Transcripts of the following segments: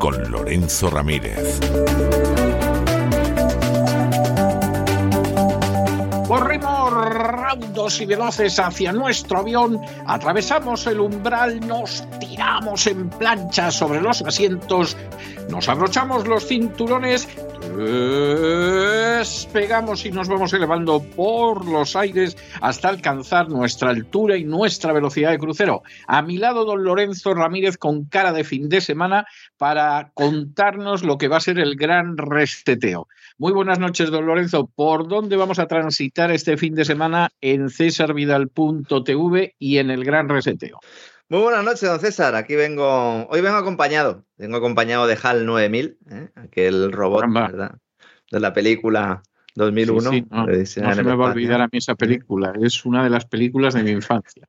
Con Lorenzo Ramírez. Corrimos raudos y veloces hacia nuestro avión, atravesamos el umbral, nos tiramos en plancha sobre los asientos, nos abrochamos los cinturones, despegamos y nos vamos elevando por los aires hasta alcanzar nuestra altura y nuestra velocidad de crucero. A mi lado, don Lorenzo Ramírez con cara de fin de semana para contarnos lo que va a ser el gran resteteo. Muy buenas noches, don Lorenzo. ¿Por dónde vamos a transitar este fin de semana en cesarvidal.tv y en el gran reseteo? Muy buenas noches, don César. Aquí vengo, hoy vengo acompañado, vengo acompañado de HAL 9000, ¿eh? aquel robot, ¿verdad? De la película 2001. Sí, sí, no, no se me va a olvidar a mí esa película, es una de las películas de mi infancia.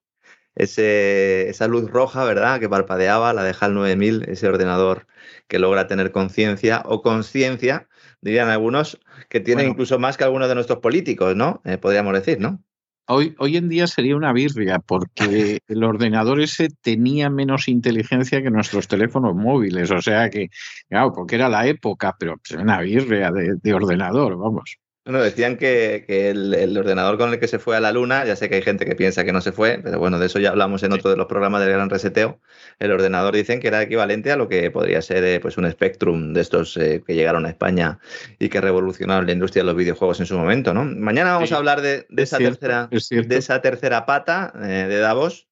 Ese, esa luz roja, ¿verdad? Que parpadeaba, la de HAL 9000, ese ordenador que logra tener conciencia o conciencia, dirían algunos, que tiene bueno. incluso más que algunos de nuestros políticos, ¿no? Eh, podríamos decir, ¿no? Hoy, hoy, en día sería una birria, porque el ordenador ese tenía menos inteligencia que nuestros teléfonos móviles. O sea que, claro, porque era la época, pero pues, una birria de, de ordenador, vamos. Bueno, decían que, que el, el, ordenador con el que se fue a la Luna, ya sé que hay gente que piensa que no se fue, pero bueno, de eso ya hablamos en otro de los programas del Gran Reseteo. El ordenador dicen que era equivalente a lo que podría ser eh, pues un Spectrum de estos eh, que llegaron a España y que revolucionaron la industria de los videojuegos en su momento, ¿no? Mañana vamos sí, a hablar de, de esa, cierto, tercera, de esa tercera pata eh, de Davos.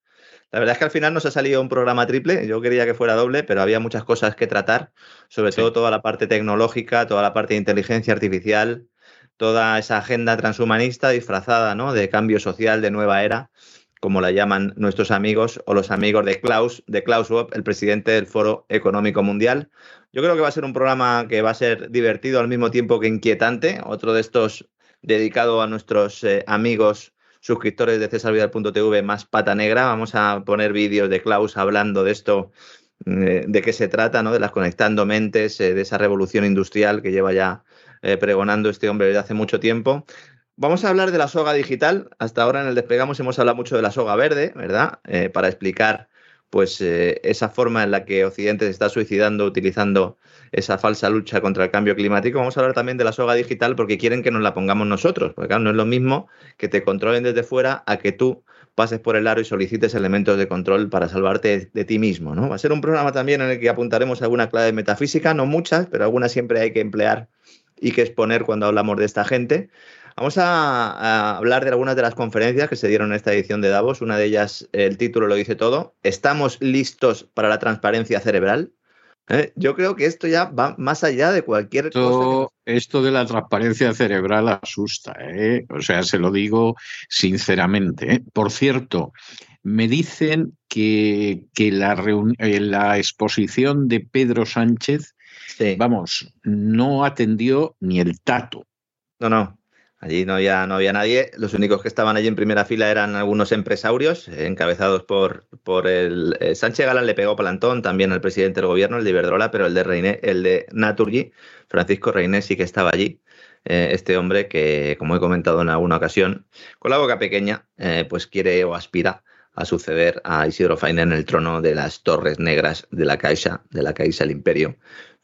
La verdad es que al final nos ha salido un programa triple. Yo quería que fuera doble, pero había muchas cosas que tratar, sobre sí. todo toda la parte tecnológica, toda la parte de inteligencia artificial, toda esa agenda transhumanista disfrazada ¿no? de cambio social, de nueva era, como la llaman nuestros amigos o los amigos de Klaus, de Klaus Schwab, el presidente del Foro Económico Mundial. Yo creo que va a ser un programa que va a ser divertido al mismo tiempo que inquietante, otro de estos dedicado a nuestros eh, amigos suscriptores de cesarvidal.tv más pata negra. Vamos a poner vídeos de Klaus hablando de esto, eh, de qué se trata, ¿no? de las conectando mentes, eh, de esa revolución industrial que lleva ya eh, pregonando este hombre desde hace mucho tiempo. Vamos a hablar de la soga digital. Hasta ahora en el Despegamos hemos hablado mucho de la soga verde, ¿verdad? Eh, para explicar pues eh, esa forma en la que Occidente se está suicidando utilizando esa falsa lucha contra el cambio climático. Vamos a hablar también de la soga digital porque quieren que nos la pongamos nosotros. Porque claro, no es lo mismo que te controlen desde fuera a que tú pases por el aro y solicites elementos de control para salvarte de, ti mismo. ¿no? Va a ser un programa también en el que apuntaremos alguna clave metafísica, no muchas, pero algunas siempre hay que emplear y que exponer cuando hablamos de esta gente. Vamos a, a, hablar de algunas de las conferencias que se dieron en esta edición de Davos. Una de ellas, el título lo dice todo. ¿Estamos listos para la transparencia cerebral? ¿Eh? Yo creo que esto ya va más allá de cualquier esto, cosa. Que... Esto de la transparencia cerebral asusta, ¿eh? o sea, se lo digo sinceramente. ¿eh? Por cierto, me dicen que, que la, la exposición de Pedro Sánchez Sí. Vamos, no atendió ni el tato. No, no. Allí no había, no había nadie. Los únicos que estaban allí en primera fila eran algunos empresarios, eh, encabezados por, por el. Eh, Sánchez Galán le pegó plantón también al presidente del gobierno, el de Iberdrola, pero el de Reine, el de Naturgy, Francisco Reine, sí que estaba allí. Eh, este hombre que, como he comentado en alguna ocasión, con la boca pequeña, pues quiere o aspira a suceder a Isidro Faina en el trono de las Torres Negras de la Caixa, de la Caixa del Imperio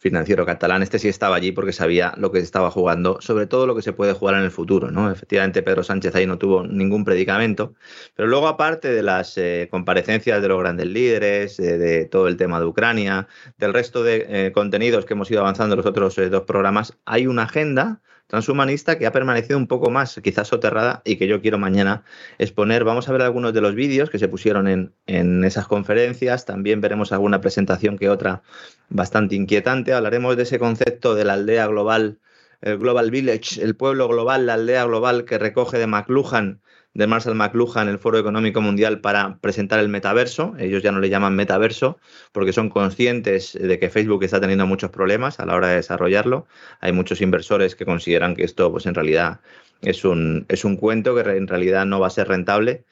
financiero catalán. Este sí estaba allí porque sabía lo que estaba jugando, sobre todo lo que se puede jugar en el futuro. ¿no? Efectivamente, Pedro Sánchez ahí no tuvo ningún predicamento, pero luego aparte de las eh, comparecencias de los grandes líderes, eh, de todo el tema de Ucrania, del resto de eh, contenidos que hemos ido avanzando en los otros dos programas, hay una agenda transhumanista que ha permanecido un poco más, quizás soterrada, y que yo quiero mañana exponer. Vamos a ver algunos de los vídeos que se pusieron en, en esas conferencias. También veremos alguna presentación que otra bastante inquietante hablaremos de ese concepto de la aldea global, el Global Village, el pueblo global, la aldea global que recoge de McLuhan, de Marshall McLuhan, el Foro Económico Mundial, para presentar el metaverso. Ellos ya no le llaman metaverso porque son conscientes de que Facebook está teniendo muchos problemas a la hora de desarrollarlo. Hay muchos inversores que consideran que esto, pues en realidad, es un, es un cuento que en realidad no va a ser rentable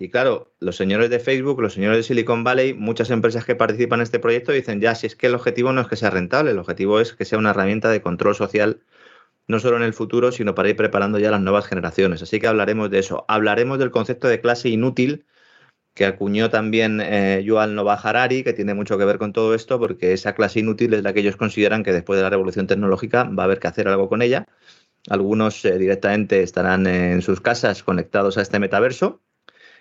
y claro, los señores de Facebook, los señores de Silicon Valley, muchas empresas que participan en este proyecto dicen, ya, si es que el objetivo no es que sea rentable, el objetivo es que sea una herramienta de control social, no solo en el futuro, sino para ir preparando ya las nuevas generaciones. Así que hablaremos de eso. Hablaremos del concepto de clase inútil que acuñó también eh, Yuval Noah Harari, que tiene mucho que ver con todo esto, porque esa clase inútil es la que ellos consideran que después de la revolución tecnológica va a haber que hacer algo con ella. Algunos eh, directamente estarán en sus casas conectados a este metaverso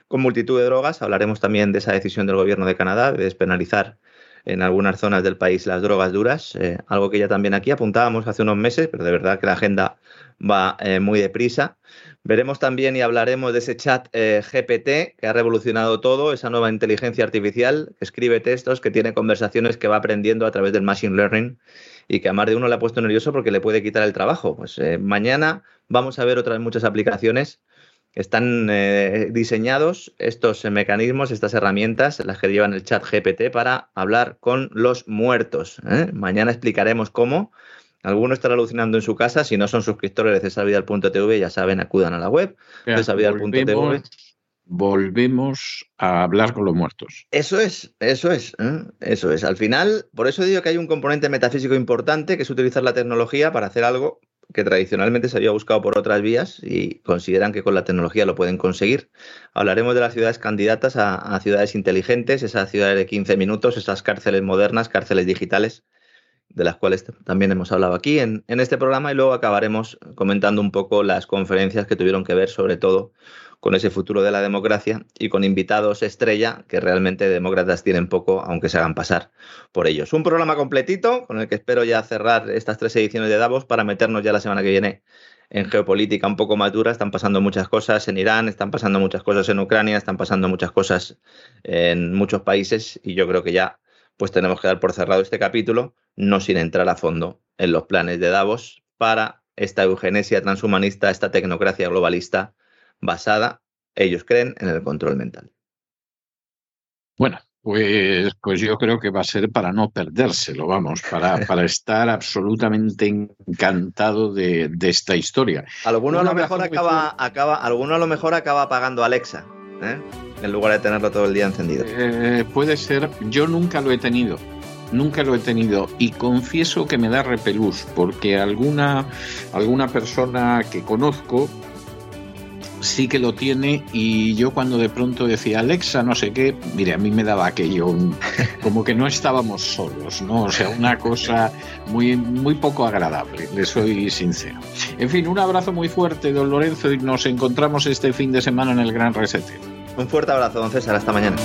con multitud de drogas. Hablaremos también de esa decisión del gobierno de Canadá de despenalizar en algunas zonas del país las drogas duras, eh, algo que ya también aquí apuntábamos hace unos meses, pero de verdad que la agenda va eh, muy deprisa. Veremos también y hablaremos de ese chat eh, GPT que ha revolucionado todo, esa nueva inteligencia artificial que escribe textos, que tiene conversaciones, que va aprendiendo a través del machine learning y que a más de uno le ha puesto nervioso porque le puede quitar el trabajo. Pues mañana vamos a ver otras muchas aplicaciones están eh, diseñados estos mecanismos, estas herramientas, las que llevan el chat GPT para hablar con los muertos. ¿eh? Mañana explicaremos cómo. Alguno estará alucinando en su casa. Si no son suscriptores de cesavidal.tv, ya saben, acudan a la web. Cesavidal.tv. Volvemos a hablar con los muertos. Eso es, eso es, ¿eh? eso es. Al final, por eso digo que hay un componente metafísico importante, que es utilizar la tecnología para hacer algo que tradicionalmente se había buscado por otras vías y consideran que con la tecnología lo pueden conseguir. Hablaremos de las ciudades candidatas a, ciudades inteligentes, esas ciudades de 15 minutos, esas cárceles modernas, cárceles digitales, de las cuales también hemos hablado aquí en, en este programa y luego acabaremos comentando un poco las conferencias que tuvieron que ver sobre todo con ese futuro de la democracia y con invitados estrella que realmente demócratas tienen poco, aunque se hagan pasar por ellos. Un programa completito con el que espero ya cerrar estas tres ediciones de Davos para meternos ya la semana que viene en geopolítica un poco más dura. Están pasando muchas cosas en Irán, están pasando muchas cosas en Ucrania, están pasando muchas cosas en muchos países y yo creo que ya pues tenemos que dar por cerrado este capítulo, no sin entrar a fondo en los planes de Davos para esta eugenesia transhumanista, esta tecnocracia globalista basada, ellos creen, en el control mental. Bueno, pues, pues yo creo que va a ser para no perdérselo, vamos, para, para estar absolutamente encantado de, esta historia. Alguno a lo mejor acaba, acaba, alguno a lo mejor acaba apagando Alexa, ¿eh? en lugar de tenerlo todo el día encendido. Eh, puede ser, yo nunca lo he tenido. Nunca lo he tenido y confieso que me da repelús porque alguna, alguna persona que conozco sí que lo tiene y yo cuando de pronto decía Alexa no sé qué, mire, a mí me daba aquello como que no estábamos solos, ¿no? O sea, una cosa muy, muy poco agradable, le soy sincero. En fin, un abrazo muy fuerte, don Lorenzo, y nos encontramos este fin de semana en el Gran Reseteo. Un fuerte abrazo, don César, hasta mañana.